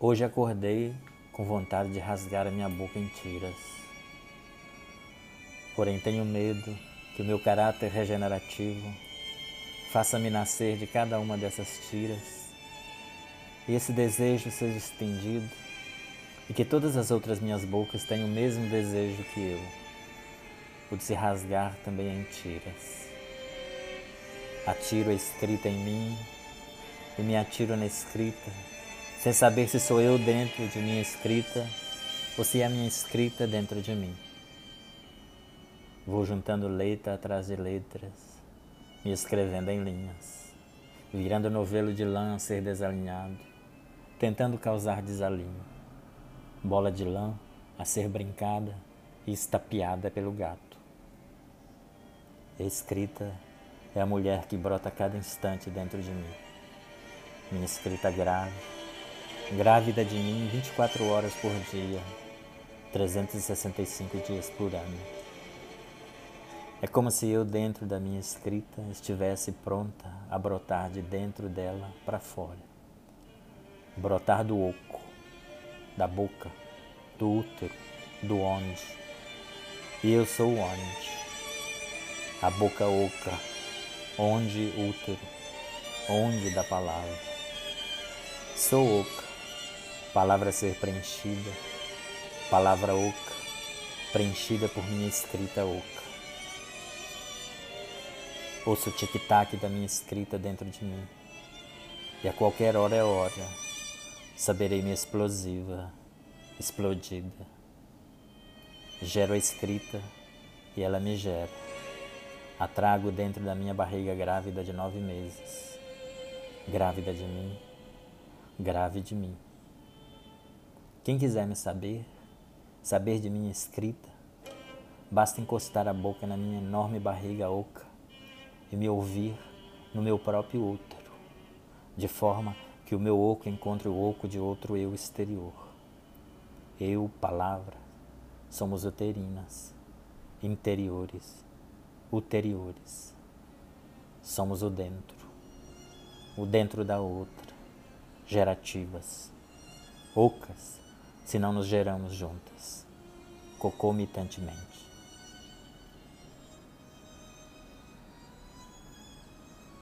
Hoje acordei com vontade de rasgar a minha boca em tiras. Porém, tenho medo que o meu caráter regenerativo faça-me nascer de cada uma dessas tiras e esse desejo seja estendido e que todas as outras minhas bocas tenham o mesmo desejo que eu, o de se rasgar também em tiras. Atiro a escrita em mim e me atiro na escrita sem saber se sou eu dentro de minha escrita ou se é a minha escrita dentro de mim. Vou juntando letra atrás de letras, me escrevendo em linhas, virando novelo de lã a ser desalinhado, tentando causar desalinho, bola de lã a ser brincada e estapeada pelo gato. escrita é a mulher que brota a cada instante dentro de mim. Minha escrita grave, grávida de mim 24 horas por dia, 365 dias por ano. É como se eu, dentro da minha escrita, estivesse pronta a brotar de dentro dela para fora. Brotar do oco, da boca, do útero, do onde. E eu sou onde. A boca oca, onde útero, onde da palavra. Sou oca palavra a ser preenchida, palavra oca, preenchida por minha escrita oca. Ouço o tic-tac da minha escrita dentro de mim, e a qualquer hora é hora, saberei-me explosiva, explodida. Gero a escrita e ela me gera. A trago dentro da minha barriga grávida de nove meses, grávida de mim, grave de mim. Quem quiser me saber, saber de minha escrita, basta encostar a boca na minha enorme barriga oca e me ouvir no meu próprio útero, de forma que o meu oco encontre o oco de outro eu exterior. Eu, palavra, somos uterinas, interiores, ulteriores. Somos o dentro, o dentro da outra, gerativas, ocas se não nos geramos juntas, concomitantemente.